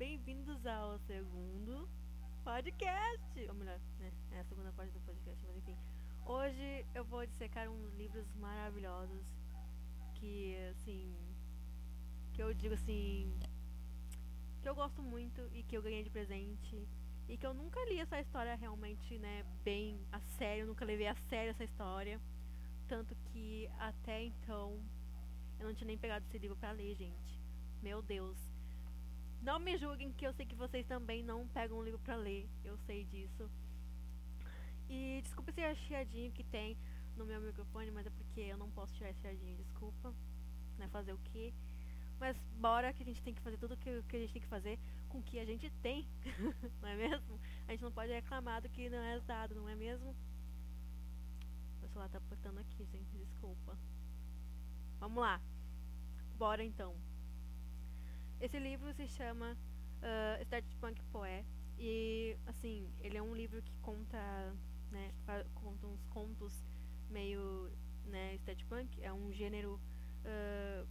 bem-vindos ao segundo podcast. Ou melhor, né? É a segunda parte do podcast, mas enfim. Hoje eu vou dissecar uns livros maravilhosos que, assim. Que eu digo assim. Que eu gosto muito e que eu ganhei de presente. E que eu nunca li essa história realmente, né? Bem a sério. Nunca levei a sério essa história. Tanto que até então eu não tinha nem pegado esse livro pra ler, gente. Meu Deus. Não me julguem que eu sei que vocês também não pegam um livro pra ler. Eu sei disso. E desculpa esse chiadinho que tem no meu microfone, mas é porque eu não posso tirar esse chiadinho, desculpa. Né, fazer o quê? Mas bora que a gente tem que fazer tudo o que, que a gente tem que fazer com o que a gente tem, não é mesmo? A gente não pode reclamar do que não é dado, não é mesmo? Meu celular tá apertando aqui, gente, desculpa. Vamos lá. Bora então. Esse livro se chama uh, Startpunk Poé. E, assim, ele é um livro que conta, né, conta uns contos meio, né, Startpunk. É um gênero uh,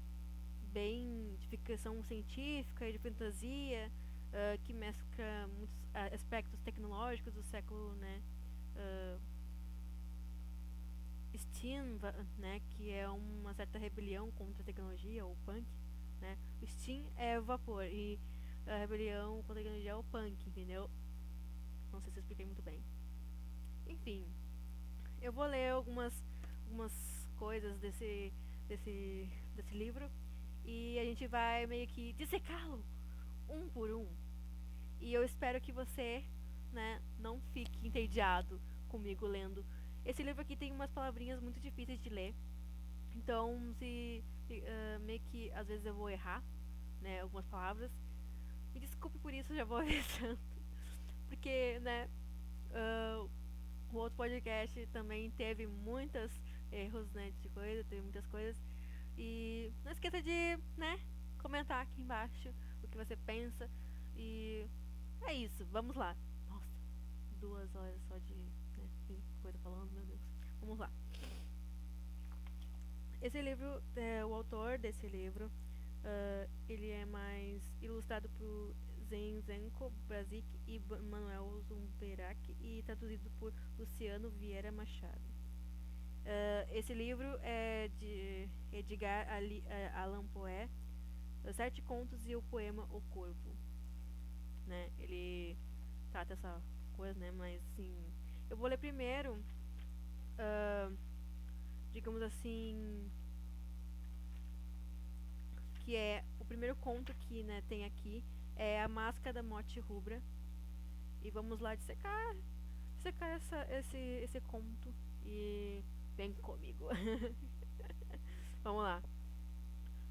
bem de ficção científica e de fantasia, uh, que mescla muitos aspectos tecnológicos do século, né, Steam, né, que é uma certa rebelião contra a tecnologia, ou punk, né? O Steam é o vapor e a rebelião contra a tecnologia é o punk, entendeu? Não sei se eu expliquei muito bem. Enfim, eu vou ler algumas, algumas coisas desse, desse, desse livro e a gente vai meio que dissecá-lo um por um. E eu espero que você, né, não fique entediado comigo lendo esse livro aqui tem umas palavrinhas muito difíceis de ler. Então, se uh, meio que às vezes eu vou errar, né, algumas palavras. Me desculpe por isso, já vou avisando. Porque, né, uh, o outro podcast também teve muitos erros, né, de coisa, teve muitas coisas. E não esqueça de, né, comentar aqui embaixo o que você pensa. E é isso, vamos lá. Nossa, duas horas só de coisa falando, meu Deus. Vamos lá. Esse livro, é, o autor desse livro, uh, ele é mais ilustrado por Zenzenko Brasic e Manuel Zumberac e traduzido por Luciano Vieira Machado. Uh, esse livro é de Edgar Ali, uh, Allan Poe, Sete Contos e o poema O Corvo. Né? Ele trata essa coisa, né? Mas assim, eu vou ler primeiro, uh, digamos assim, que é o primeiro conto que né, tem aqui é a Máscara da Morte Rubra. E vamos lá dissecar, dissecar essa, esse, esse conto e vem comigo. vamos lá.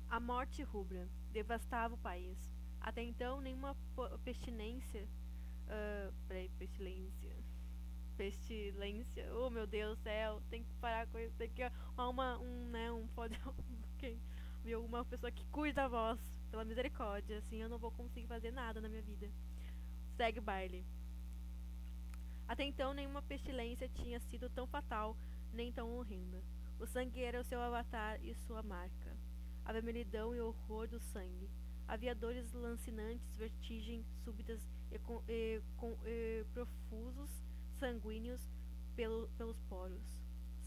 A morte rubra devastava o país. Até então, nenhuma pestilência. Uh, peraí, pestilência pestilência. Oh meu Deus do céu, tem que parar com isso. Tem que uma, um, né, um pode quem viu uma pessoa que cuida da voz, pela misericórdia, assim eu não vou conseguir fazer nada na minha vida. Segue o baile. Até então nenhuma pestilência tinha sido tão fatal, nem tão horrenda. O sangue era o seu avatar e sua marca. A vermelhidão e o horror do sangue. Havia dores lancinantes, vertigem súbitas e, com, e, com, e profusos sanguíneos pelo, pelos poros,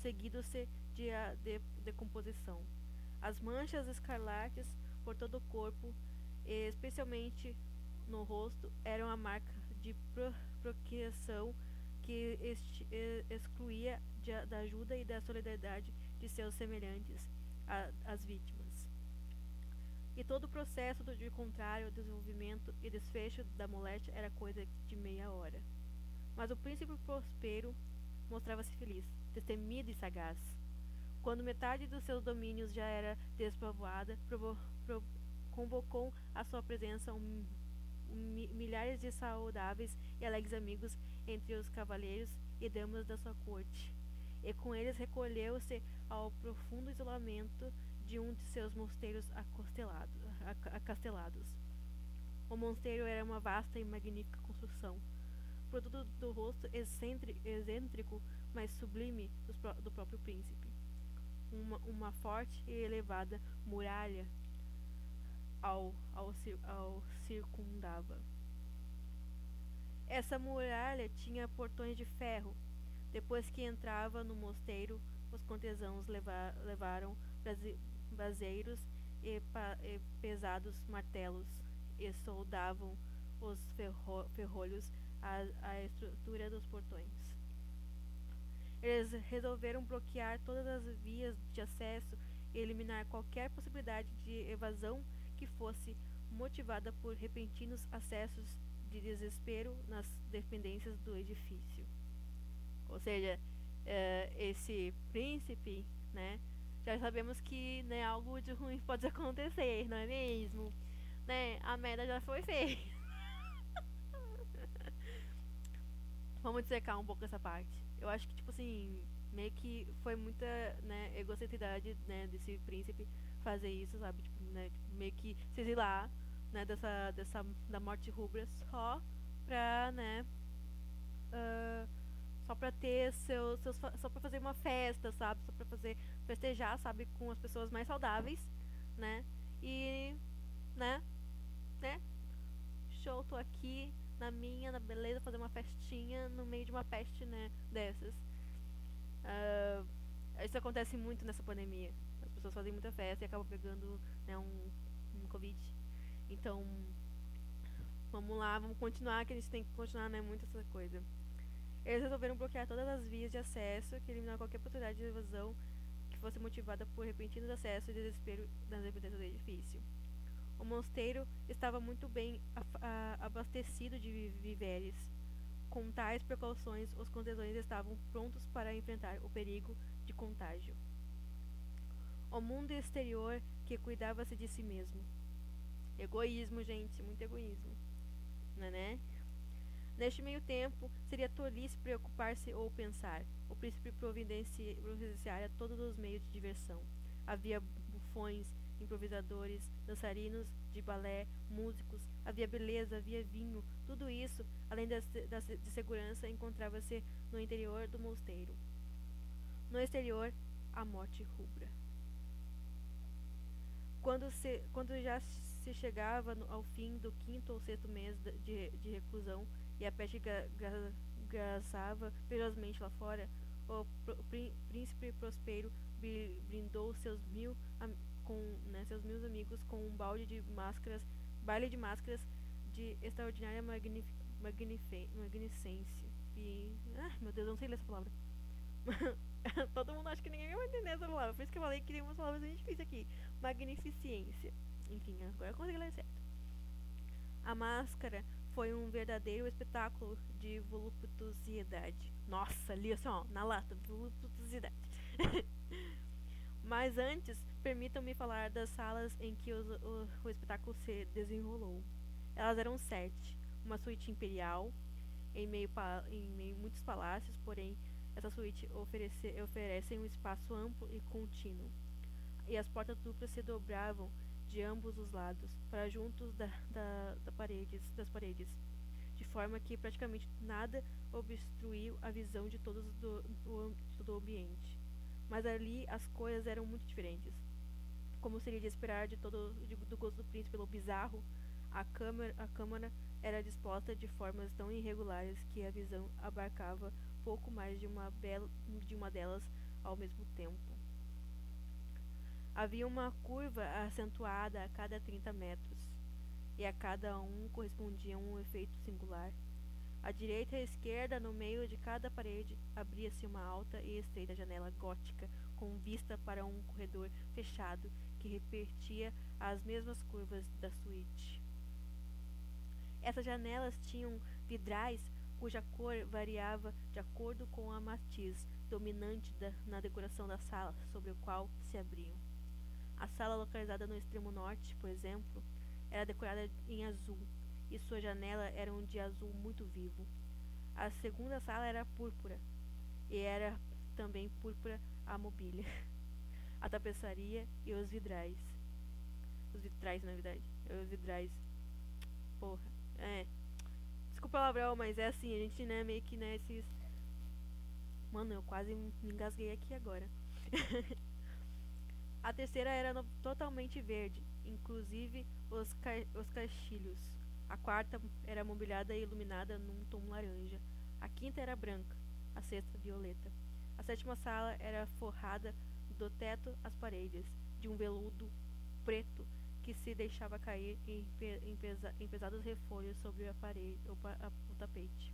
seguido-se de de, decomposição. As manchas escarlates por todo o corpo, especialmente no rosto, eram a marca de pro, procriação que este, excluía de, da ajuda e da solidariedade de seus semelhantes, a, as vítimas. E todo o processo do, de contrário desenvolvimento e desfecho da moléstia era coisa de meia hora. Mas o príncipe Prospero mostrava-se feliz, destemido e sagaz. Quando metade dos seus domínios já era despovoada, convocou à sua presença um, um, milhares de saudáveis e alegres amigos entre os cavalheiros e damas da sua corte, e com eles recolheu-se ao profundo isolamento de um de seus mosteiros acastelados. O mosteiro era uma vasta e magnífica construção, produto do rosto excêntrico, mas sublime do, próprio príncipe. Uma, uma forte e elevada muralha ao, ao, ao circundava. Essa muralha tinha portões de ferro. Depois que entrava no mosteiro, os cortesãos leva, levaram braseiros e, pa, e, pesados martelos e soldavam os ferro, ferrolhos à, à estrutura dos portões. Eles resolveram bloquear todas as vias de acesso e eliminar qualquer possibilidade de evasão que fosse motivada por repentinos acessos de desespero nas dependências do edifício. Ou seja, uh, esse príncipe, né, já sabemos que né, algo de ruim pode acontecer, não é mesmo? Né, a merda já foi feita. Vamos dissecar um pouco essa parte. Eu acho que, tipo assim, meio que foi muita, né, egocentricidade, né, desse príncipe fazer isso, sabe? Tipo, né, meio que se exilar, né, dessa, dessa, da morte rubra só pra, né, uh, só pra ter seus, seus, só pra fazer uma festa, sabe? Só pra fazer, festejar, sabe, com as pessoas mais saudáveis, né? E, né, né, show, tô aqui, na minha, na beleza, fazer uma festinha no meio de uma peste, né, dessas. Uh, isso acontece muito nessa pandemia. As pessoas fazem muita festa e acabam pegando né, um, um Covid. Então, vamos lá, vamos continuar, que a gente tem que continuar, né, muito essa coisa. Eles resolveram bloquear todas as vias de acesso, que eliminaram qualquer possibilidade de evasão que fosse motivada por repentinos acessos e desespero nas dependências do edifício. O mosteiro estava muito bem abastecido de víveres. Com tais precauções, os contesões estavam prontos para enfrentar o perigo de contágio. O mundo exterior que cuidava-se de si mesmo. Egoísmo, gente, muito egoísmo. Não é, né? Neste meio tempo, seria tolice preocupar-se ou pensar. O príncipe providenciara todos os meios de diversão. Havia bufões, improvisadores, dançarinos de balé, músicos, havia beleza, havia vinho, tudo isso, além da, da, de segurança, encontrava-se no interior do mosteiro. No exterior, a morte rubra. Quando, se, quando já se chegava no, ao fim do quinto ou sexto mês de, de reclusão e a peste graçava ferozmente lá fora, o, príncipe Prospero brindou seus mil com né, seus mil amigos com um balde de máscaras, baile de máscaras de extraordinária magnificência. E. Ah, meu Deus, eu não sei ler essa palavra. Todo mundo acha que ninguém vai entender essa palavra. Por isso que eu falei que tem umas palavras bem difíceis aqui. Magnificência. Enfim, agora eu consegui ler certo. A máscara foi um verdadeiro espetáculo de voluptuosidade. Nossa, ali assim, ó, na lata, voluptuosidade. Mas antes, permitam-me falar das salas em que o, o, espetáculo se desenrolou. Elas eram sete. Uma suíte imperial, em meio, em meio muitos palácios, porém, essa suíte oferece, oferece um espaço amplo e contínuo. E as portas duplas se dobravam de ambos os lados, para juntos da, da, da paredes, das paredes, de forma que praticamente nada obstruiu a visão de todos do, do, de todo o ambiente mas ali as coisas eram muito diferentes. Como seria de esperar de todo de, do gosto do príncipe pelo bizarro, a câmara, a câmara era disposta de formas tão irregulares que a visão abarcava pouco mais de uma, bela, de uma delas ao mesmo tempo. Havia uma curva acentuada a cada 30 metros, e a cada um correspondia um efeito singular. À direita e à esquerda, no meio de cada parede, abria-se uma alta e estreita janela gótica com vista para um corredor fechado que repetia as mesmas curvas da suíte. Essas janelas tinham vidrais cuja cor variava de acordo com a matiz dominante da, na decoração da sala sobre o qual se abriam. A sala localizada no extremo norte, por exemplo, era decorada em azul e sua janela era um de azul muito vivo. A segunda sala era púrpura, e era também púrpura a mobília, a tapeçaria e os vidrais. Os vitrais, na verdade. Os vidrais. Porra. É. Desculpa o mas é assim, a gente, né, meio que, né, esses... Mano, eu quase me engasguei aqui agora. a terceira era no, totalmente verde, inclusive os, ca os caixilhos. A quarta era mobiliada e iluminada num tom laranja. A quinta era branca, a sexta violeta. A sétima sala era forrada do teto às paredes, de um veludo preto que se deixava cair em, em, pesa em pesados refolhos sobre a parede, o, a, o tapete.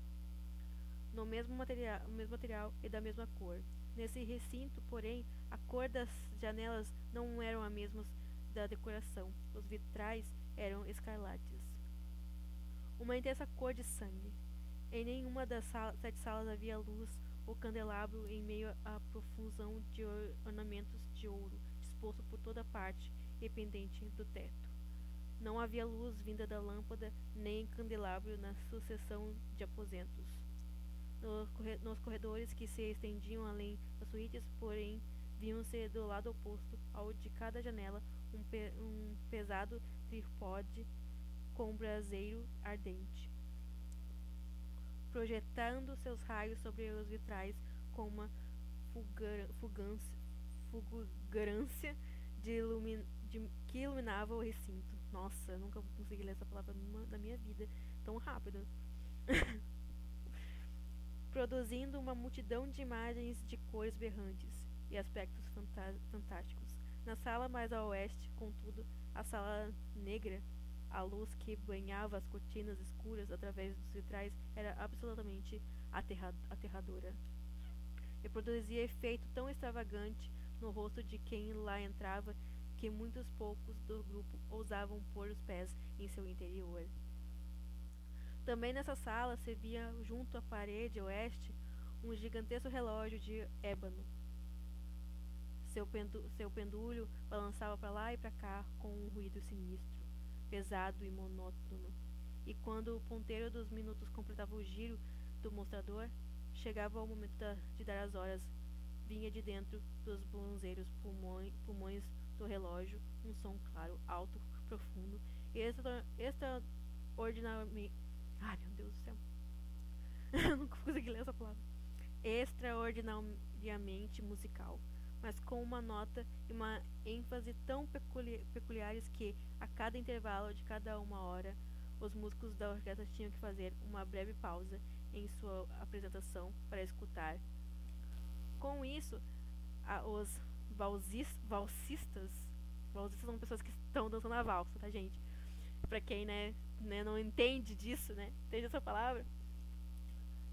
No mesmo material, mesmo material e da mesma cor. Nesse recinto, porém, a cor das janelas não eram a mesma da decoração. Os vitrais eram escarlates. Uma intensa cor de sangue. Em nenhuma das sete salas havia luz ou candelabro em meio à profusão de or ornamentos de ouro disposto por toda parte e pendente do teto. Não havia luz vinda da lâmpada nem candelabro na sucessão de aposentos. Nos corredores que se estendiam além das suítes, porém, viam-se do lado oposto ao de cada janela um, pe um pesado tripode com um braseiro ardente, projetando seus raios sobre os vitrais com uma fulgurância de, de, que iluminava o recinto. Nossa, nunca consegui ler essa palavra numa, na minha vida tão rápido. Produzindo uma multidão de imagens de cores berrantes e aspectos fantásticos. Na sala mais a oeste, contudo, a sala negra, a luz que banhava as cortinas escuras através dos vitrais era absolutamente aterra aterradora. E produzia efeito tão extravagante no rosto de quem lá entrava que muitos poucos do grupo ousavam pôr os pés em seu interior. Também nessa sala se via junto à parede oeste um gigantesco relógio de ébano. Seu, seu pendúlio balançava para lá e para cá com um ruído sinistro, pesado e monótono. E quando o ponteiro dos minutos completava o giro do mostrador, chegava o momento da, de dar as horas vinha de dentro dos bronzeiros pulmões, pulmões do relógio um som claro, alto, profundo e extraordinariamente. Ai meu Deus do céu! Não consegui ler essa palavra. Extraordinariamente musical, mas com uma nota e uma ênfase tão peculi peculiares que, a cada intervalo de cada uma hora, os músicos da orquestra tinham que fazer uma breve pausa em sua apresentação para escutar com isso, a, os valsis, valsistas, valsistas são pessoas que estão dançando a valsa, tá, gente? Pra quem, né, né não entende disso, né, entende essa palavra,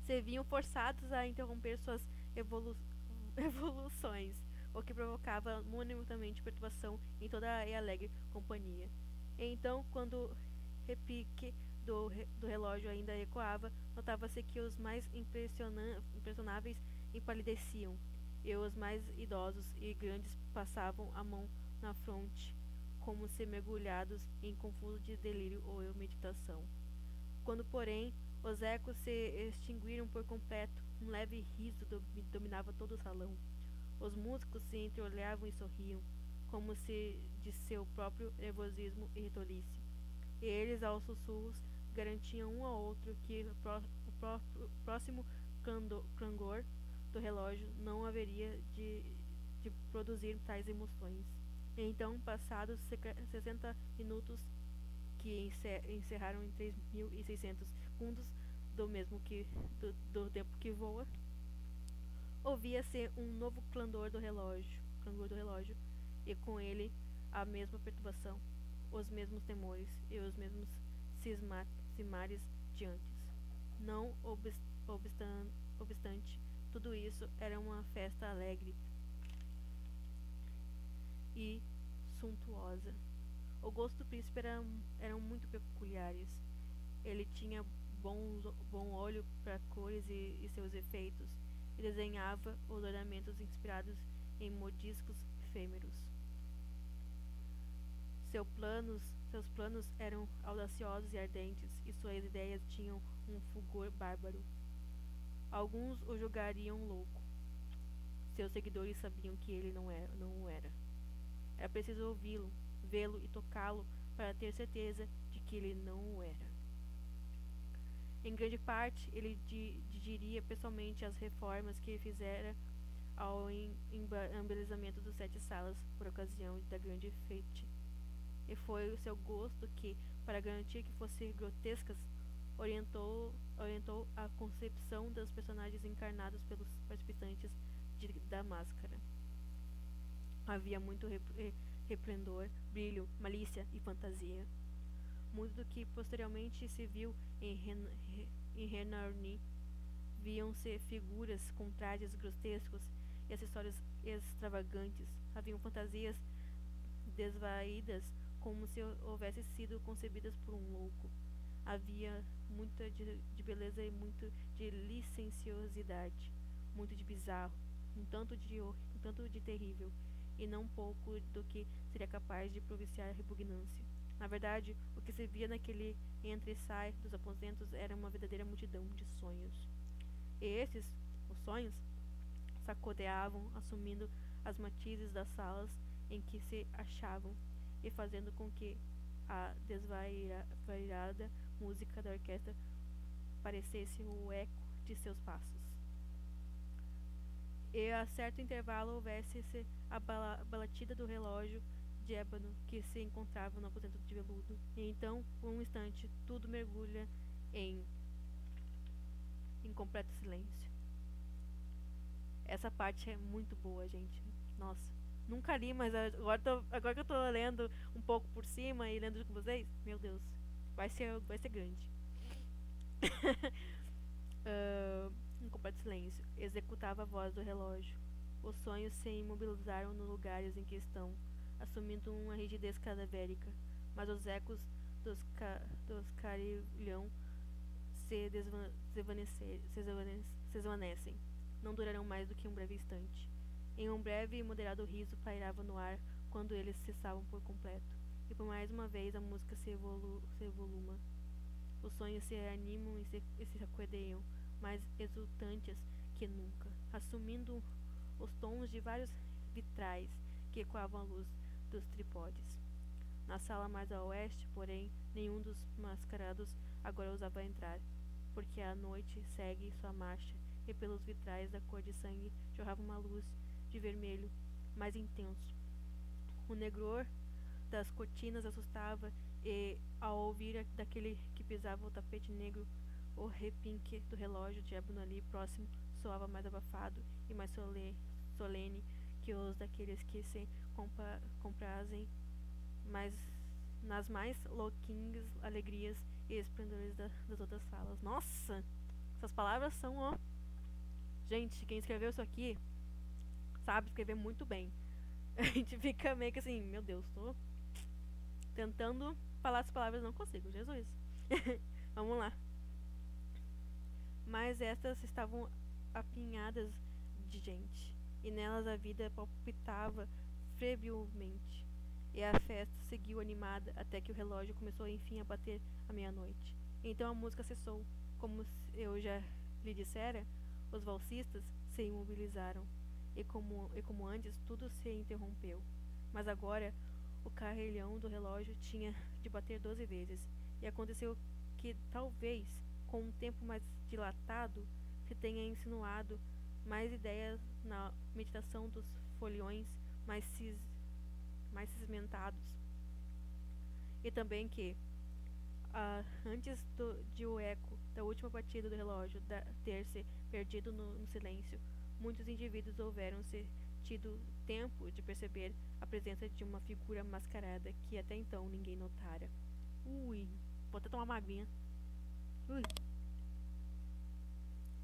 se viam forçados a interromper suas evolu evoluções, o que provocava monumentalmente perturbação em toda a alegre companhia. E então, quando o repique do, do relógio ainda ecoava, notava-se que os mais impressionáveis empalideciam, e os mais idosos e grandes passavam a mão na fronte, como se mergulhados em confuso de delírio ou meditação. Quando, porém, os ecos se extinguiram por completo, um leve riso dominava todo o salão. Os músicos se entreolhavam e sorriam, como se de seu próprio nervosismo e tolice. E eles, aos sussurros, garantiam um ao outro que o, pró o próximo clangor do relógio não haveria de, de produzir tais emoções. Então, passados 60 minutos, que encerraram em 3.600 segundos, do mesmo que do, do tempo que voa, ouvia-se um novo clangor do relógio, clangor do relógio, e com ele a mesma perturbação, os mesmos temores e os mesmos cismares de antes. Não obstante, tudo isso era uma festa alegre e suntuosa. O gosto do príncipe era, eram muito peculiares. Ele tinha bons, bom olho para cores e, e, seus efeitos, e desenhava os ornamentos inspirados em modiscos efêmeros. Seu planos, seus planos eram audaciosos e ardentes, e suas ideias tinham um fulgor bárbaro. Alguns o julgariam louco. Seus seguidores sabiam que ele não era. Não o era. era preciso ouvi-lo, vê-lo e tocá-lo para ter certeza de que ele não o era. Em grande parte, ele dirigia pessoalmente as reformas que fizera ao embelezamento dos sete salas por ocasião da grande fete. e foi o seu gosto que, para garantir que fossem grotescas, orientou, orientou a concepção dos personagens encarnados pelos participantes de, da máscara. Havia muito rep, brilho, malícia e fantasia. Muito do que posteriormente se viu em, Ren, em Renarni viam-se figuras com trajes grotescos e acessórios extravagantes. Haviam fantasias desvaídas como se houvessem sido concebidas por um louco. Havia muita de, de beleza e muito de licenciosidade, muito de bizarro, um tanto de um tanto de terrível, e não pouco do que seria capaz de propiciar repugnância. Na verdade, o que se via naquele entre e sai dos aposentos era uma verdadeira multidão de sonhos. E esses, os sonhos, sacodeavam, assumindo as matizes das salas em que se achavam e fazendo com que a desvairada música da orquestra parecesse o eco de seus passos. E a certo intervalo houvesse-se a balatida do relógio de ébano que se encontrava no aposento de veludo. E então, por um instante, tudo mergulha em, em completo silêncio. Essa parte é muito boa, gente. Nossa. Nunca li, mas agora, tô, agora que eu tô lendo um pouco por cima e lendo com vocês, meu Deus, vai ser, vai ser grande. uh, um completo silêncio. Executava a voz do relógio. Os sonhos se imobilizaram nos lugares em que estão, assumindo uma rigidez cadavérica. Mas os ecos dos, ca, dos carilhão se, se, se desvanecem. Não durarão mais do que um breve instante. Em um breve e moderado riso pairava no ar quando eles cessavam por completo. E por mais uma vez a música se, evolu se evoluma. Os sonhos se reanimam e se, e se mais exultantes que nunca, assumindo os tons de vários vitrais que ecoavam a luz dos tripodes. Na sala mais a oeste, porém, nenhum dos mascarados agora ousava entrar, porque a noite segue sua marcha e pelos vitrais da cor de sangue jorrava uma luz de vermelho mais intenso. O negror das cortinas assustava e, ao ouvir daquele que pisava o tapete negro, o repinque do relógio de ébano ali próximo soava mais abafado e mais solene, que os daqueles que se comprazem mais, nas mais louquinhas alegrias e esplendores da, das outras salas. Nossa! Essas palavras são, ó. Gente, quem escreveu isso aqui sabe escrever muito bem. A gente fica meio que assim, meu Deus, tô tentando falar as palavras, não consigo, Jesus. Vamos lá. Mas estas estavam apinhadas de gente, e nelas a vida palpitava febrilmente. E a festa seguiu animada até que o relógio começou enfim a bater a meia-noite. Então a música cessou. Como eu já lhe dissera, os valsistas se imobilizaram e como, e como antes tudo se interrompeu. Mas agora o carrilhão do relógio tinha de bater doze vezes, e aconteceu que talvez, com um tempo mais dilatado, se tenha insinuado mais ideias na meditação dos foliões mais, cis, mais cismentados. E também que, uh, antes do, de o eco da última batida do relógio da, ter se perdido no, no silêncio, muitos indivíduos houveram-se tido tempo de perceber a presença de uma figura mascarada que até então ninguém notara. Ui, vou até tomar uma aguinha. Ui.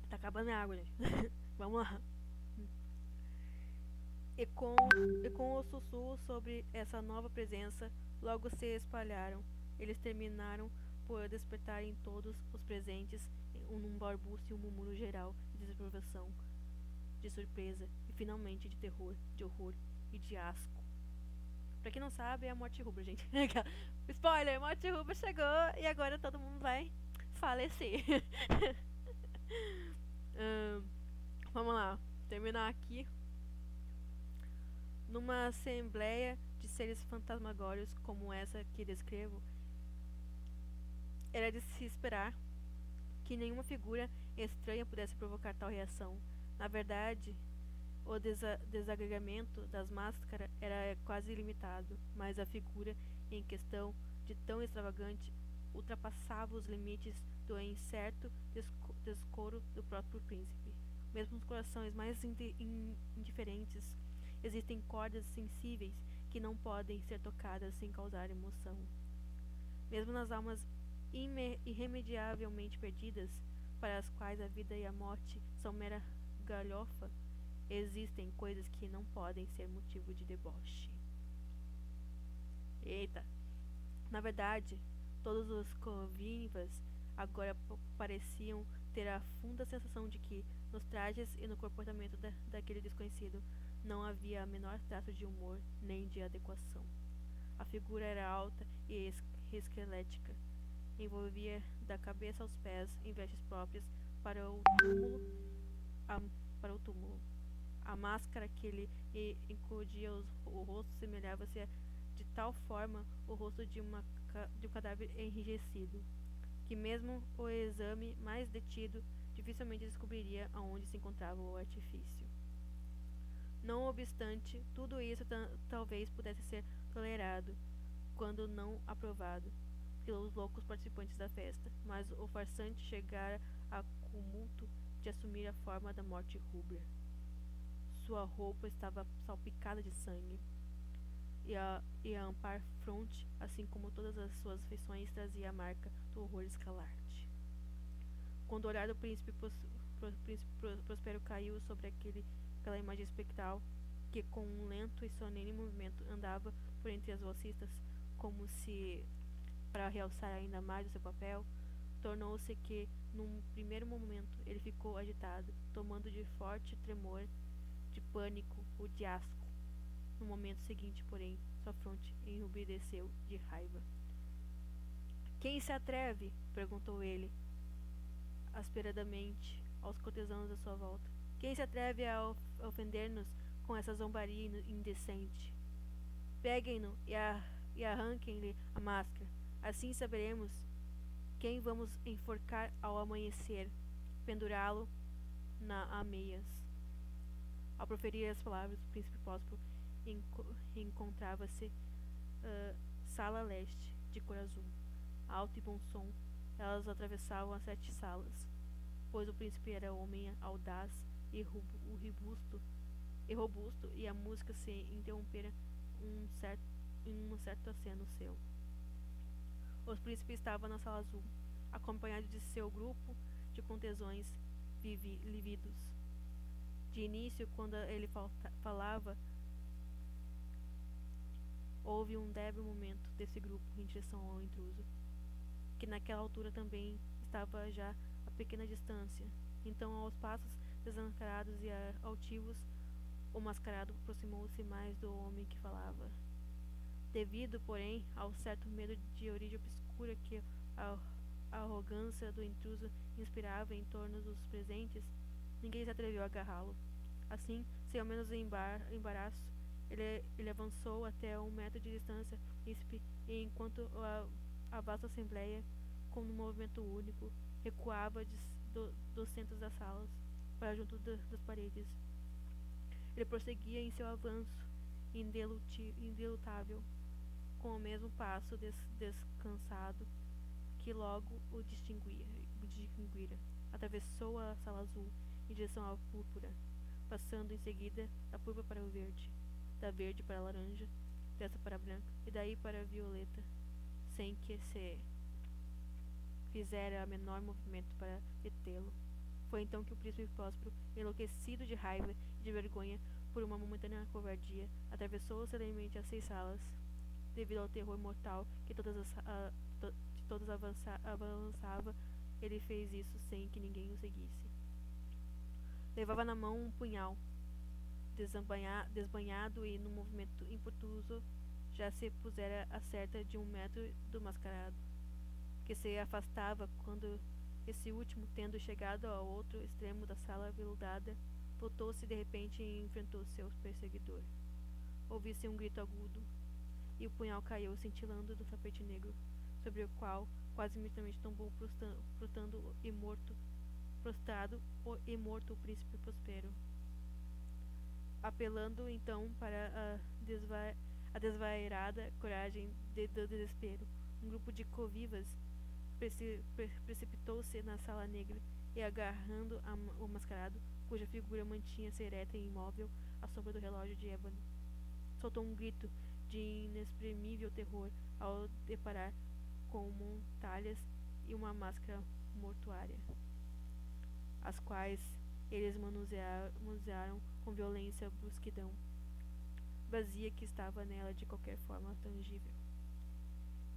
Tá acabando a água, gente. Vamos lá. E com, e com o sussurro sobre essa nova presença, logo se espalharam. Eles terminaram por despertar em todos os presentes um barbuço e um murmúrio geral de desaprovação de surpresa e finalmente de terror, de horror e de asco. Pra quem não sabe, é a morte rubra, gente. Spoiler, morte rubra chegou e agora todo mundo vai falecer. vamos lá, terminar aqui. Numa assembleia de seres fantasmagóricos como essa que descrevo, era de se esperar que nenhuma figura estranha pudesse provocar tal reação na verdade, o desa desagregamento das máscaras era quase ilimitado, mas a figura em questão de tão extravagante ultrapassava os limites do incerto descoro do próprio príncipe. Mesmo nos corações mais indiferentes existem cordas sensíveis que não podem ser tocadas sem causar emoção. Mesmo nas almas irremediavelmente perdidas, para as quais a vida e a morte são mera galhofa, existem coisas que não podem ser motivo de deboche. Eita! Na verdade, todos os convivas agora pareciam ter a funda sensação de que, nos trajes e no comportamento da, daquele desconhecido, não havia a menor traço de humor nem de adequação. A figura era alta e esquelética. Envolvia da cabeça aos pés em vestes próprias para o túmulo. A, para o túmulo. A máscara que lhe encodia o rosto semelhava-se de tal forma o rosto de, uma, de um cadáver enrijecido, que mesmo o exame mais detido dificilmente descobriria aonde se encontrava o artifício. Não obstante, tudo isso talvez pudesse ser tolerado, quando não aprovado, pelos loucos participantes da festa, mas o farsante chegara a cumulto de assumir a forma da morte rubra. Sua roupa estava salpicada de sangue, e a, e a ampar fronte, assim como todas as suas feições, trazia a marca do horror escalarte. Quando o olhar do príncipe, pros, pro, príncipe Prospero caiu sobre aquele aquela imagem espectral que com um lento e solene movimento andava por entre as bolsistas, como se para realçar ainda mais o seu papel, tornou-se que, num primeiro momento, ele ficou agitado, tomando de forte tremor, de pânico ou de asco. No momento seguinte, porém, sua fronte enrubesceu de raiva. Quem se atreve? perguntou ele, asperadamente, aos cortesãos à sua volta. Quem se atreve a of ofender-nos com essa zombaria indecente? Peguem-no e, e arranquem-lhe a máscara. Assim saberemos quem vamos enforcar ao amanhecer, pendurá-lo na ameias. Ao proferir as palavras, o príncipe Próspero encontrava-se uh, sala leste, de cor azul, alto e bom som. Elas atravessavam as sete salas, pois o príncipe era homem audaz e robusto, e robusto, e a música se interrompera um certo, em um certo aceno seu. Os príncipes estavam na sala azul, acompanhado de seu grupo de contesões lívidos. De início, quando ele falava, houve um débil momento desse grupo em direção ao intruso, que naquela altura também estava já a pequena distância. Então, aos passos desancarados e altivos, o mascarado aproximou-se mais do homem que falava. Devido, porém, ao certo medo de origem obscura que a, arrogância do intruso inspirava em torno dos presentes, ninguém se atreveu a agarrá-lo. Assim, sem ao menos embar, embaraço, ele, ele avançou até um metro de distância e enquanto a, a vasta assembleia, com um movimento único, recuava de, do, dos centros das salas para junto de, das paredes. Ele prosseguia em seu avanço, indelutável, com o mesmo passo des, descansado que logo o distinguia, distinguira. Atravessou a sala azul em direção à púrpura, passando em seguida da púrpura para o verde, da verde para a laranja, dessa para a branca e daí para a violeta, sem que se fizera a menor movimento para detê-lo. Foi então que o príncipe Próspero, enlouquecido de raiva e de vergonha por uma momentânea covardia, atravessou serenamente as seis salas. Devido ao terror mortal que todas as, a, to, de todas avança, avançava, ele fez isso sem que ninguém o seguisse. Levava na mão um punhal, desbanhado e, num movimento impetuoso, já se pusera a certa de um metro do mascarado, que se afastava quando esse último, tendo chegado ao outro extremo da sala veludada, voltou-se de repente e enfrentou seu perseguidor. Ouvi-se um grito agudo, e o punhal caiu cintilando do tapete negro, sobre o qual quase imediatamente tombou prostando e morto, prostrado e morto o príncipe Prospero. Apelando então para a, desva a desvairada coragem de, de desespero. Um grupo de covivas preci, pre, precipitou-se na sala negra e, agarrando a, o mascarado, cuja figura mantinha-se ereta e imóvel à sombra do relógio de ébano, soltou um grito de inexprimível terror ao deparar com montalhas e uma máscara mortuária, as quais eles manusearam com violência brusquidão, vazia que estava nela de qualquer forma tangível.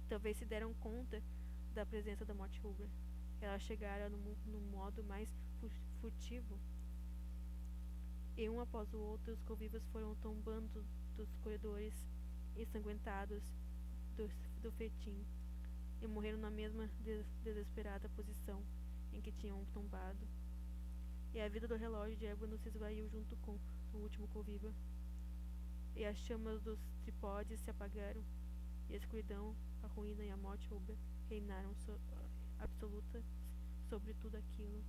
Talvez se deram conta da presença da morte rubra. Ela chegara no, no modo mais furtivo. E um após o outro, os convivas foram tombando dos corredores ensanguentados do, do fetim e morreram na mesma des desesperada posição em que tinham tombado. E a vida do relógio de ébano se esvaiu junto com o último conviva. E as chamas dos tripódes se apagaram, e a escuridão, a ruína e a morte rubra reinaram so absoluta sobre tudo aquilo.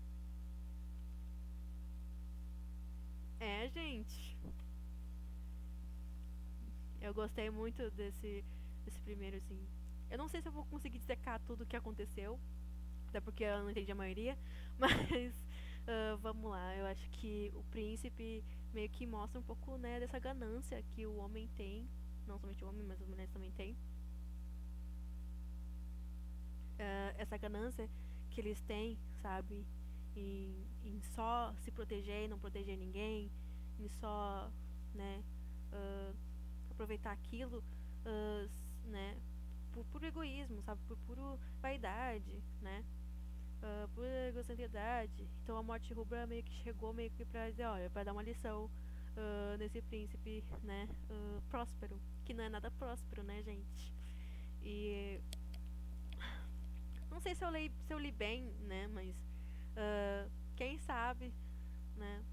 É, gente. Eu gostei muito desse, desse primeiro, assim. Eu não sei se eu vou conseguir dissecar tudo o que aconteceu, até porque eu não entendi a maioria, mas uh, vamos lá. Eu acho que o príncipe meio que mostra um pouco, né, dessa ganância que o homem tem, não somente o homem, mas as mulheres também têm. Uh, essa ganância que eles têm, sabe, em, em só se proteger e não proteger ninguém, em só, né, uh, aproveitar aquilo, uh, né, por puro egoísmo, sabe, por puro vaidade, né, uh, por egocentricidade. Então a morte rubra meio que chegou meio que pra dizer, olha, para dar uma lição uh, nesse príncipe, né, próspero, que não é nada próspero, né, gente. E sei se eu li, se eu li bem, né, mas quem sabe, né,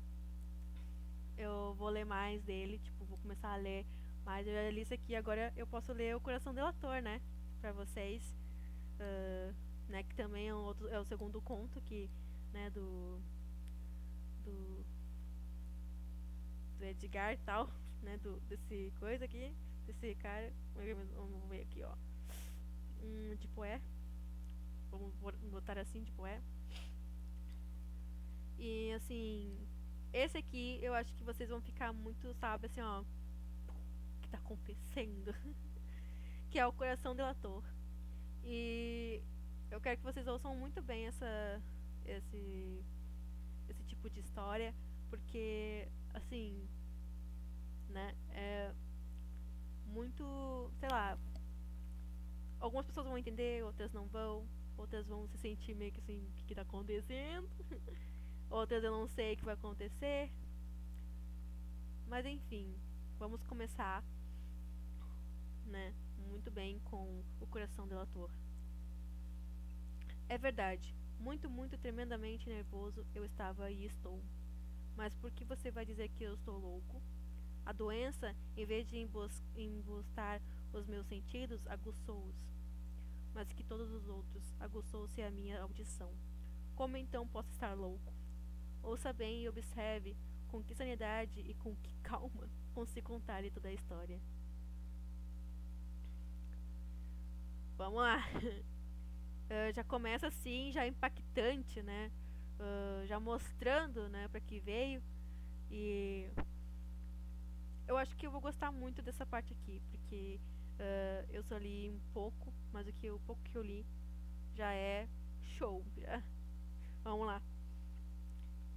eu vou ler mais dele, tipo, vou começar a ler mas eu já li isso aqui, agora eu posso ler O Coração Delator, né? Pra vocês. Uh, né, que também é, um outro, é o segundo conto que, né, do, do, do Edgar e tal, né, do, desse coisa aqui, desse cara, vamos ver aqui, ó, um de poé, vamos botar assim, de poé, e assim, esse aqui eu acho que vocês vão ficar muito, sabe, assim, ó, está acontecendo, que é o coração delator. E eu quero que vocês ouçam muito bem essa, esse, esse tipo de história, porque, assim, né, é muito, sei lá, algumas pessoas vão entender, outras não vão, outras vão se sentir meio que assim, o que, que tá acontecendo, outras eu não sei o que vai acontecer, mas enfim, vamos começar né, muito bem com o coração delator. É verdade, muito, muito tremendamente nervoso eu estava e estou. Mas por que você vai dizer que eu estou louco? A doença, em vez de embostar os meus sentidos, aguçou-os. Mas que todos os outros, aguçou-se a minha audição. Como então posso estar louco? Ouça bem e observe com que sanidade e com que calma consigo contar-lhe toda a história. Vamos lá. Uh, já começa assim, já impactante, né? Uh, já mostrando, né, para que veio. E eu acho que eu vou gostar muito dessa parte aqui, porque uh, eu só li um pouco, mas o que o pouco que eu li já é show. Já. Vamos lá.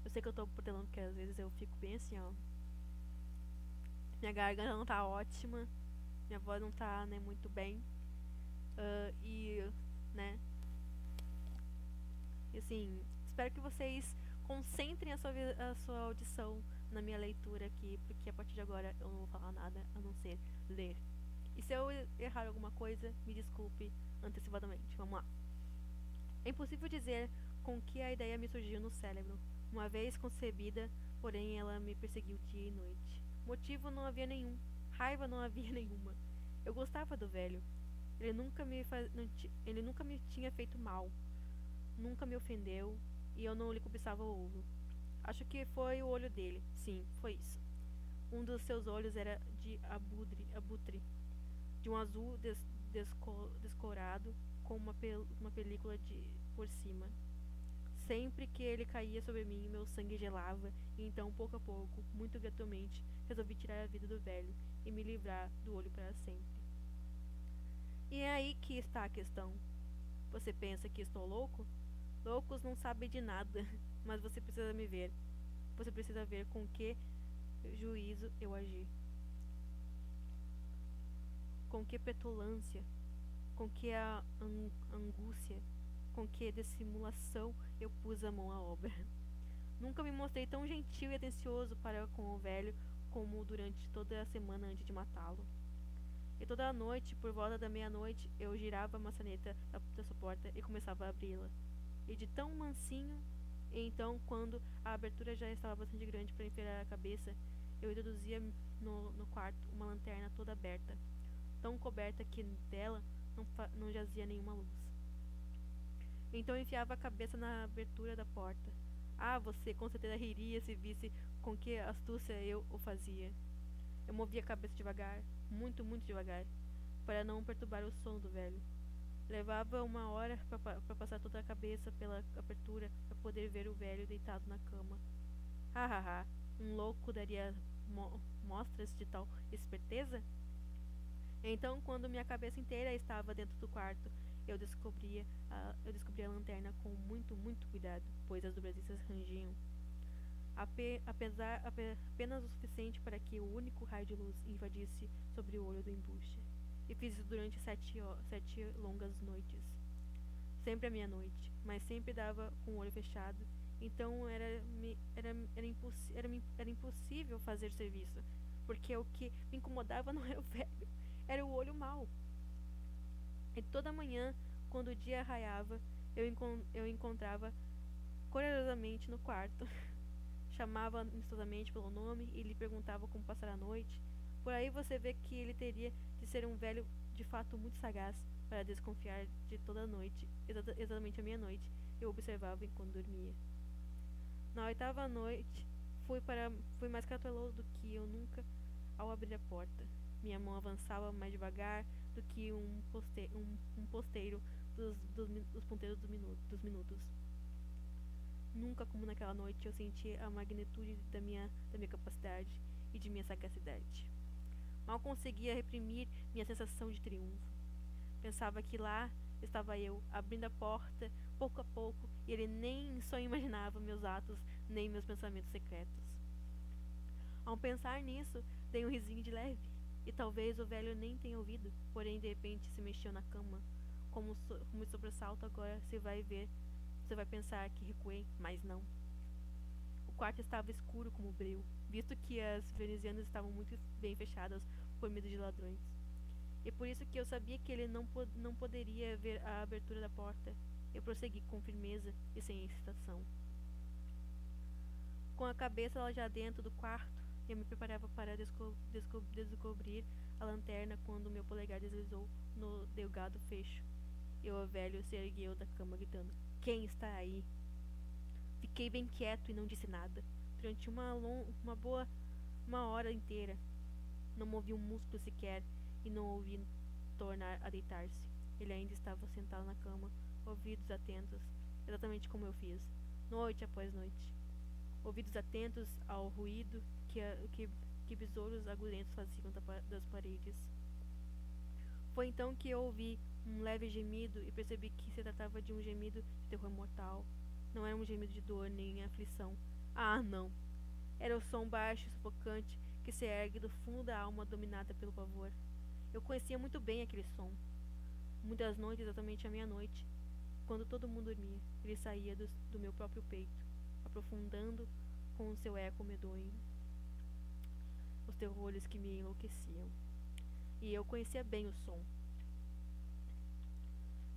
Eu sei que eu tô protelando porque às vezes eu fico bem assim, ó. Minha garganta não tá ótima, minha voz não tá, né, muito bem. Uh, e, né? E, assim, espero que vocês concentrem a sua, a sua audição na minha leitura aqui, porque a partir de agora eu não vou falar nada a não ser ler. E se eu errar alguma coisa, me desculpe antecipadamente. Vamos lá. É impossível dizer com que a ideia me surgiu no cérebro. Uma vez concebida, porém ela me perseguiu dia e noite. Motivo não havia nenhum, raiva não havia nenhuma. Eu gostava do velho, ele nunca me faz, ele nunca me tinha feito mal, nunca me ofendeu e eu não lhe cobiçava o ovo. Acho que foi o olho dele. Sim, foi isso. Um dos seus olhos era de abutre de um azul des, desco descorado com uma, pel uma película de por cima. Sempre que ele caía sobre mim, meu sangue gelava, e então, pouco a pouco, muito gradualmente, resolvi tirar a vida do velho e me livrar do olho para sempre. E é aí que está a questão. Você pensa que estou louco? Loucos não sabem de nada, mas você precisa me ver. Você precisa ver com que juízo eu agi. Com que petulância, com que a angústia, com que dissimulação eu pus a mão à obra. Nunca me mostrei tão gentil e atencioso para com o velho como durante toda a semana antes de matá-lo. E toda a noite, por volta da meia-noite, eu girava a maçaneta da, sua porta e começava a abri-la. E de tão mansinho, e então, quando a abertura já estava bastante grande para enfiar a cabeça, eu introduzia no, no quarto uma lanterna toda aberta, tão coberta que dela não, não jazia nenhuma luz. Então enfiava a cabeça na abertura da porta. Ah, você com certeza riria se visse com que astúcia eu o fazia. Eu movia a cabeça devagar, muito, muito devagar, para não perturbar o sono do velho. Levava uma hora para passar toda a cabeça pela abertura para poder ver o velho deitado na cama. Ha ha ha! Um louco daria mo mostras de tal esperteza? Então, quando minha cabeça inteira estava dentro do quarto, eu descobria a, eu descobri a lanterna com muito, muito cuidado, pois as dobradiças rangiam. Ape, apesar, apenas o suficiente para que o único raio de luz invadisse sobre o olho do embuste. E fiz isso durante sete, sete longas noites. Sempre à meia-noite, mas sempre dava com o olho fechado, então era, era, era, impossi era, era impossível fazer serviço, porque o que me incomodava não era o velho, era o olho mau. E toda manhã, quando o dia raiava, eu, encon eu encontrava corajosamente no quarto. chamava amistosamente pelo nome e lhe perguntava como passar a noite. Por aí você vê que ele teria de ser um velho de fato muito sagaz para desconfiar de toda a noite, exatamente a meia-noite, eu observava enquanto dormia. Na oitava noite, fui, para, fui mais cauteloso do que eu nunca ao abrir a porta. Minha mão avançava mais devagar do que um, poste, um, um posteiro dos, dos, dos ponteiros dos, minu, dos minutos. Nunca como naquela noite eu senti a magnitude da minha, da minha capacidade e de minha sagacidade. Mal conseguia reprimir minha sensação de triunfo. Pensava que lá estava eu, abrindo a porta, pouco a pouco, e ele nem só imaginava meus atos, nem meus pensamentos secretos. Ao pensar nisso, dei um risinho de leve, e talvez o velho nem tenha ouvido, porém de repente se mexeu na cama. Como, so, como sobressalto agora se vai ver você vai pensar que recuei, mas não. O quarto estava escuro como breu, visto que as venezianas estavam muito bem fechadas por medo de ladrões. E por isso que eu sabia que ele não, po não poderia ver a abertura da porta. Eu prossegui com firmeza e sem excitação. Com a cabeça lá já dentro do quarto, eu me preparava para desco desco descobrir a lanterna quando meu polegar deslizou no delgado fecho. E o velho se ergueu da cama gritando: quem está aí? Fiquei bem quieto e não disse nada. Durante uma, uma boa uma hora inteira. Não movi um músculo sequer e não ouvi tornar a deitar-se. Ele ainda estava sentado na cama, ouvidos atentos, exatamente como eu fiz, noite após noite. Ouvidos atentos ao ruído que, que, que besouros agulentos faziam das paredes. Foi então que eu ouvi um leve gemido e percebi que se tratava de um gemido de terror mortal. Não era um gemido de dor nem aflição. Ah, não! Era o som baixo e sufocante que se ergue do fundo da alma dominada pelo pavor. Eu conhecia muito bem aquele som. Muitas noites, exatamente à meia-noite, quando todo mundo dormia, ele saía do, do meu próprio peito, aprofundando com o seu eco medonho os terrores que me enlouqueciam. E eu conhecia bem o som,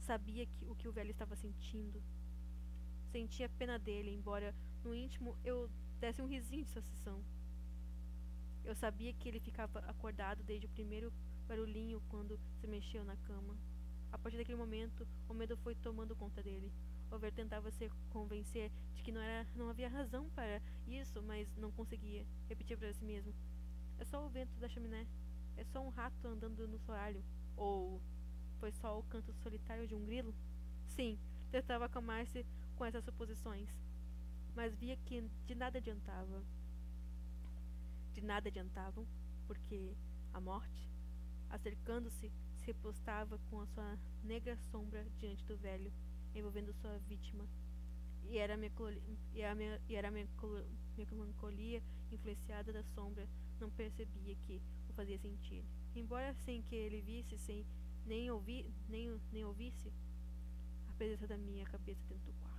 Sabia que, o que o velho estava sentindo. Sentia pena dele, embora no íntimo eu desse um risinho de satisfação. Eu sabia que ele ficava acordado desde o primeiro barulhinho quando se mexeu na cama. A partir daquele momento, o medo foi tomando conta dele. O velho tentava se convencer de que não, era, não havia razão para isso, mas não conseguia. Repetia para si mesmo: É só o vento da chaminé. É só um rato andando no soalho. Ou Foi só o canto solitário de um grilo? Sim, tentava acalmar-se com essas suposições, mas via que de nada adiantava. De nada adiantavam, porque a morte, acercando-se, se repostava com a sua negra sombra diante do velho, envolvendo sua vítima. E era a e a, e era a melancolia influenciada da sombra, não percebia que o fazia sentir. Embora sem que ele visse, sem nem, ouvi, nem, nem ouvisse, a presença da minha cabeça dentro do quarto.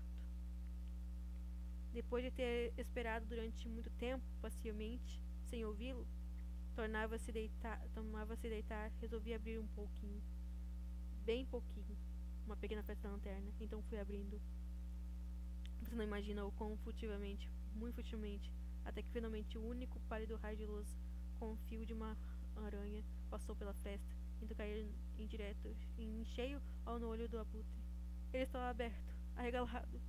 Depois de ter esperado durante muito tempo, pacientemente, sem ouvi-lo, tornava-se deitar, tomava-se deitar, resolvi abrir um pouquinho, bem pouquinho, uma pequena festa da lanterna. Então fui abrindo. Você não imagina o quão furtivamente, muito furtivamente, até que finalmente o único pálido raio de luz com o fio de uma aranha passou pela fresta, indo cair em direto, em cheio ao no olho do abutre. Ele estava aberto, arregalado.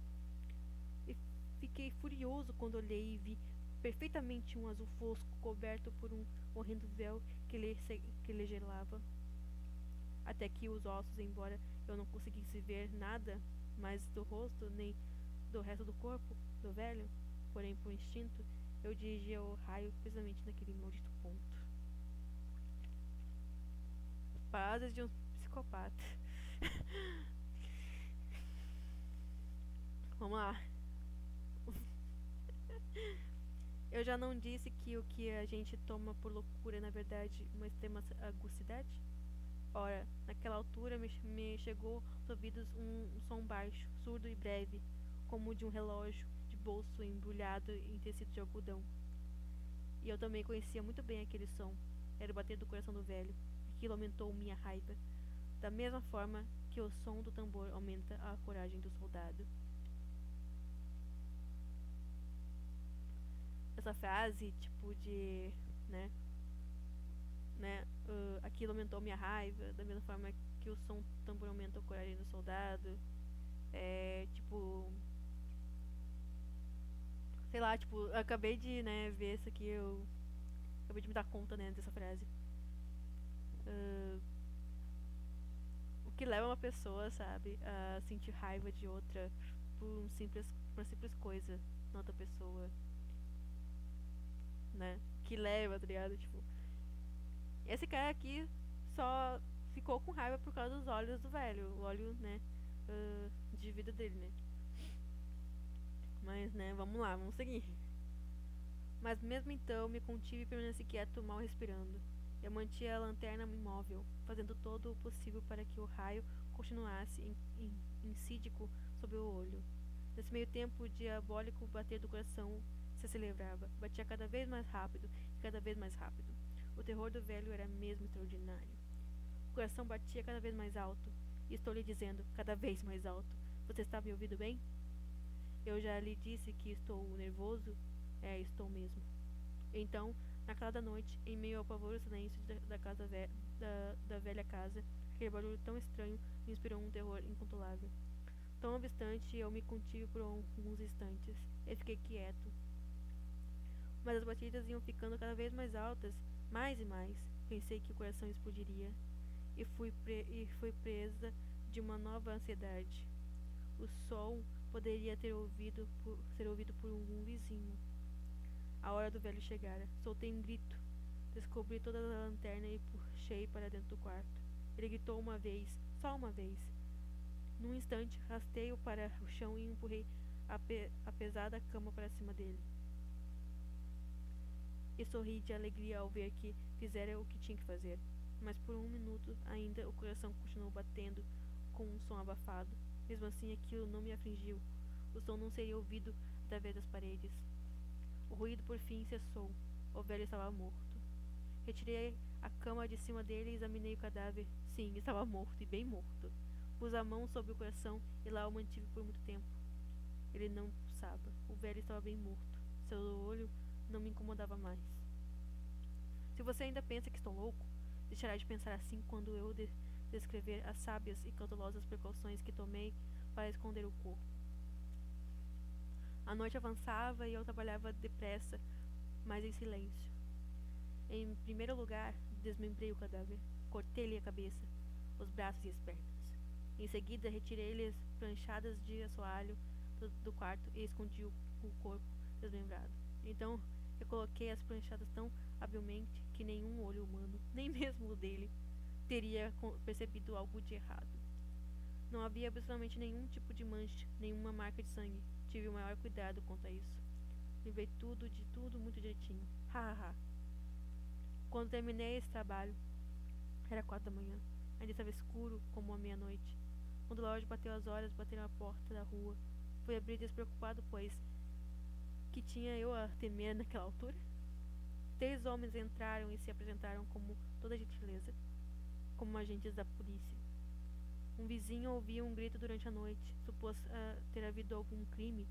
E fiquei furioso quando olhei e vi perfeitamente um azul fosco coberto por um horrendo véu que lhe, que lhe gelava. Até que os ossos, embora eu não conseguisse ver nada mais do rosto nem do resto do corpo do velho, porém por instinto, eu dirigia o raio precisamente naquele maldito ponto. Pazes de um psicopata. Vamos lá. Eu já não disse que o que a gente toma por loucura é, na verdade, uma extrema agucidade? Ora, naquela altura me, me chegou aos ouvidos um, um, som baixo, surdo e breve, como de um relógio bolso embrulhado em tecido de algodão. E eu também conhecia muito bem aquele som. Era o bater do coração do velho. Aquilo aumentou minha raiva, da mesma forma que o som do tambor aumenta a coragem do soldado. essa frase, tipo, de, né, né, uh, aquilo aumentou minha raiva, da mesma forma que o som do tambor aumenta a coragem do soldado, é, tipo, sei lá, tipo, acabei de, né, ver isso aqui, eu acabei de me dar conta, né, dessa frase. Uh, o que leva uma pessoa, sabe, a sentir raiva de outra por um simples, por uma simples coisa na outra pessoa né? Que leva, tá ligado? Tipo, esse cara aqui só ficou com raiva por causa dos olhos do velho, o óleo, né? Uh, de vida dele, né? Mas, né, vamos lá, vamos seguir. Mas mesmo então me contive e permaneci quieto, mal respirando. Eu mantinha a lanterna imóvel, fazendo todo o possível para que o raio continuasse insídico sob o olho. Nesse meio tempo, o diabólico bater do coração se celebrava. Batia cada vez mais rápido e cada vez mais rápido. O terror do velho era mesmo extraordinário. O coração batia cada vez mais alto. E estou lhe dizendo, cada vez mais alto. Você está me ouvindo bem? Eu já lhe disse que estou nervoso? É, estou mesmo. Então, naquela da noite, em meio ao pavoroso silêncio da, casa da, da velha casa, aquele barulho tão estranho me inspirou um terror incontrolável. Tão obstante, eu me contive por alguns instantes. e fiquei quieto, mas as batidas iam ficando cada vez mais altas, mais e mais. Pensei que o coração explodiria e fui, e fui presa de uma nova ansiedade. O som poderia ter ouvido por, ser ouvido por um vizinho. A hora do velho chegara. Soltei um grito. Descobri toda a lanterna e puxei para dentro do quarto. Ele gritou uma vez, só uma vez. Num instante, rastei-o para o chão e empurrei a, pe a pesada cama para cima dele e sorri de alegria ao ver que fizera o que tinha que fazer. Mas por um minuto ainda o coração continuou batendo com um som abafado. Mesmo assim, aquilo não me afligiu. O som não seria ouvido através das paredes. O ruído por fim cessou. O velho estava morto. Retirei a cama de cima dele e examinei o cadáver. Sim, estava morto e bem morto. Pus a mão sobre o coração e lá o mantive por muito tempo. Ele não pulsava. O velho estava bem morto. Seu olho não me incomodava mais. Se você ainda pensa que estou louco, deixará de pensar assim quando eu descrever as sábias e cautelosas precauções que tomei para esconder o corpo. A noite avançava e eu trabalhava depressa, mas em silêncio. Em primeiro lugar, desmembrei o cadáver, cortei-lhe a cabeça. os braços e as pernas. Em seguida, retirei-lhe as pranchadas de assoalho do, do quarto e escondi o, o corpo desmembrado. Então, eu coloquei as pranchadas tão habilmente que nenhum olho humano, nem mesmo o dele, teria percebido algo de errado. Não havia absolutamente nenhum tipo de mancha, nenhuma marca de sangue. Tive o maior cuidado quanto a isso. Livrei tudo de tudo muito direitinho. Ha ha ha. Quando terminei esse trabalho, era quatro da manhã. Ainda estava escuro como a meia-noite. Quando relógio bateu as horas, bateram a porta da rua. Fui abrir despreocupado, pois que tinha eu a temer naquela altura? Três homens entraram e se apresentaram como toda gentileza, como agentes da polícia. Um vizinho ouvia um grito durante a noite, supôs uh, ter havido algum crime.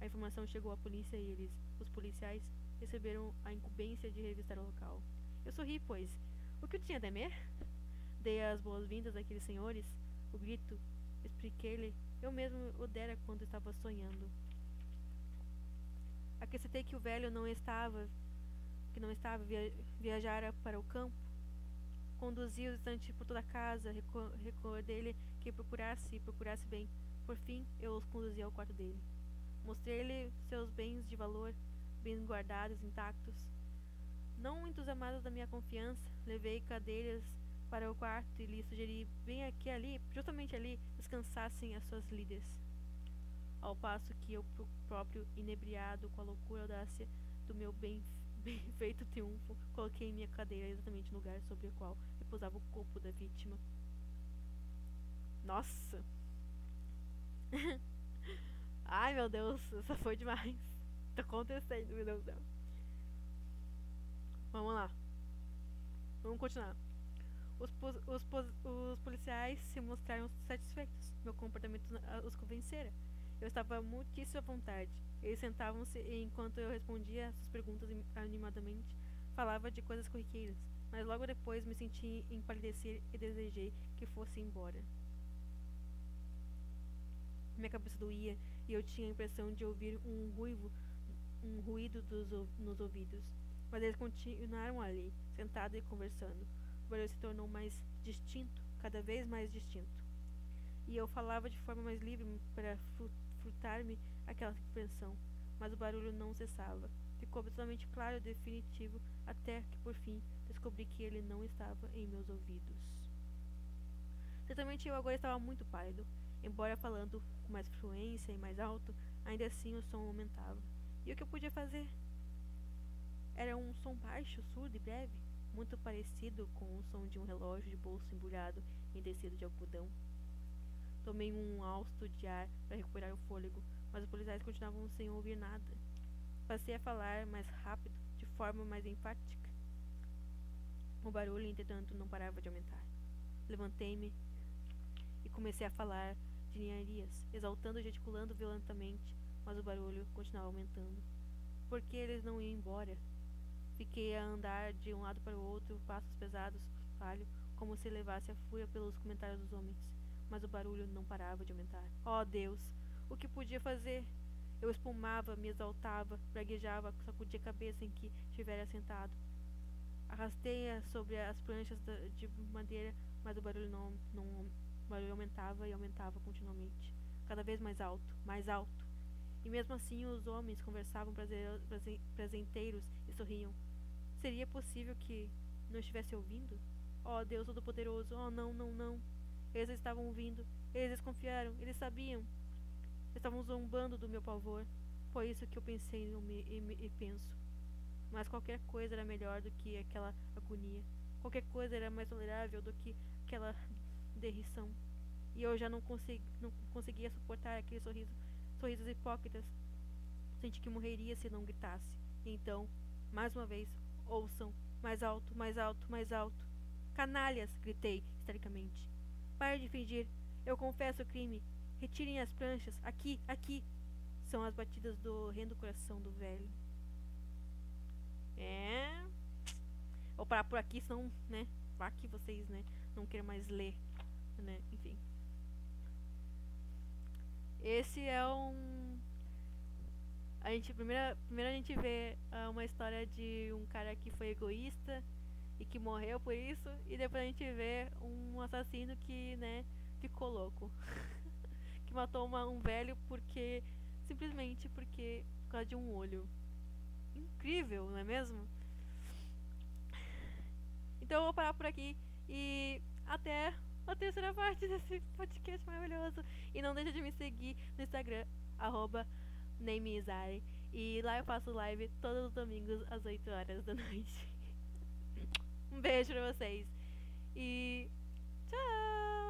A informação chegou à polícia e eles, os policiais, receberam a incumbência de revistar o local. Eu sorri, pois. O que eu tinha a temer? Dei as boas-vindas àqueles senhores. O grito, expliquei-lhe, eu mesmo o dera quando estava sonhando. Acrescentei que o velho não estava, que não estava, via, viajara para o campo Conduzi o estante por toda a casa, recordei-lhe que procurasse e procurasse bem. Por fim, eu os conduzi ao quarto dele. Mostrei-lhe seus bens de valor, bem guardados, intactos. Não entusiasmado da minha confiança, levei cadeiras para o quarto e lhe sugeri bem aqui ali, justamente ali, descansassem as suas líderes. Ao passo que eu próprio, inebriado com a loucura e audácia do meu bem, bem feito triunfo, coloquei minha cadeira exatamente no lugar sobre o qual repousava o corpo da vítima. Nossa! Ai meu Deus, essa foi demais. Tá acontecendo, meu Deus do céu. Vamos lá. Vamos continuar. Os, os, os policiais se mostraram satisfeitos. Meu comportamento os convencera. Eu estava muitíssimo à vontade. Eles sentavam-se enquanto eu respondia suas perguntas animadamente, falava de coisas corriqueiras mas logo depois me senti empalidecer e desejei que fosse embora. Minha cabeça doía e eu tinha a impressão de ouvir um ruivo, um ruído dos, nos ouvidos. Mas eles continuaram ali, sentados e conversando. O barulho se tornou mais distinto, cada vez mais distinto. E eu falava de forma mais livre para furtar-me aquela impressão, mas o barulho não cessava. Ficou absolutamente claro e definitivo até que, por fim, descobri que ele não estava em meus ouvidos. Certamente eu agora estava muito pálido, embora falando com mais fluência e mais alto, ainda assim o som aumentava. E o que eu podia fazer? Era um som baixo, surdo e breve, muito parecido com o som de um relógio de bolso embrulhado em tecido de algodão. Tomei um hausto de ar para recuperar o fôlego, mas os policiais continuavam sem ouvir nada. Passei a falar mais rápido, de forma mais enfática. O barulho, entretanto, não parava de aumentar. Levantei-me e comecei a falar de ninharias, exaltando e gesticulando violentamente, mas o barulho continuava aumentando. Por que eles não iam embora? Fiquei a andar de um lado para o outro, passos pesados, falho, como se levasse a fúria pelos comentários dos homens. Mas o barulho não parava de aumentar. Oh Deus! O que podia fazer? Eu espumava, me exaltava, praguejava, sacudia a cabeça em que estivera sentado. Arrastei-a sobre as pranchas de madeira, mas o barulho não, não o barulho aumentava e aumentava continuamente, cada vez mais alto, mais alto. E mesmo assim os homens conversavam presenteiros e sorriam. Seria possível que não estivesse ouvindo? Oh, Deus Todo-Poderoso, oh, não, não, não. Eles estavam ouvindo, eles desconfiaram, eles sabiam. Estavam zombando do meu pavor. Foi isso que eu pensei e penso. Mas qualquer coisa era melhor do que aquela agonia. Qualquer coisa era mais tolerável do que aquela derrição. E eu já não, consegui, não conseguia suportar aqueles sorrisos, sorrisos hipócritas. Senti que morreria se não gritasse. Então, mais uma vez, ouçam, mais alto, mais alto, mais alto. Canalhas! gritei histericamente. Pare de fingir. Eu confesso o crime. Retirem as pranchas. Aqui, aqui. São as batidas do horrendo coração do velho. É. Vou parar por aqui, senão, né? Vá que vocês, né? Não queiram mais ler, né? Enfim. Esse é um. A gente, primeiro, primeiro a gente vê uh, uma história de um cara que foi egoísta e que morreu por isso, e depois a gente vê um assassino que, né, ficou louco. que matou uma, um velho porque. simplesmente porque. por causa de um olho. Incrível, não é mesmo? Então eu vou parar por aqui e até a terceira parte desse podcast maravilhoso. E não deixa de me seguir no Instagram, arroba. E lá eu faço live todos os domingos às 8 horas da noite. um beijo pra vocês. E tchau!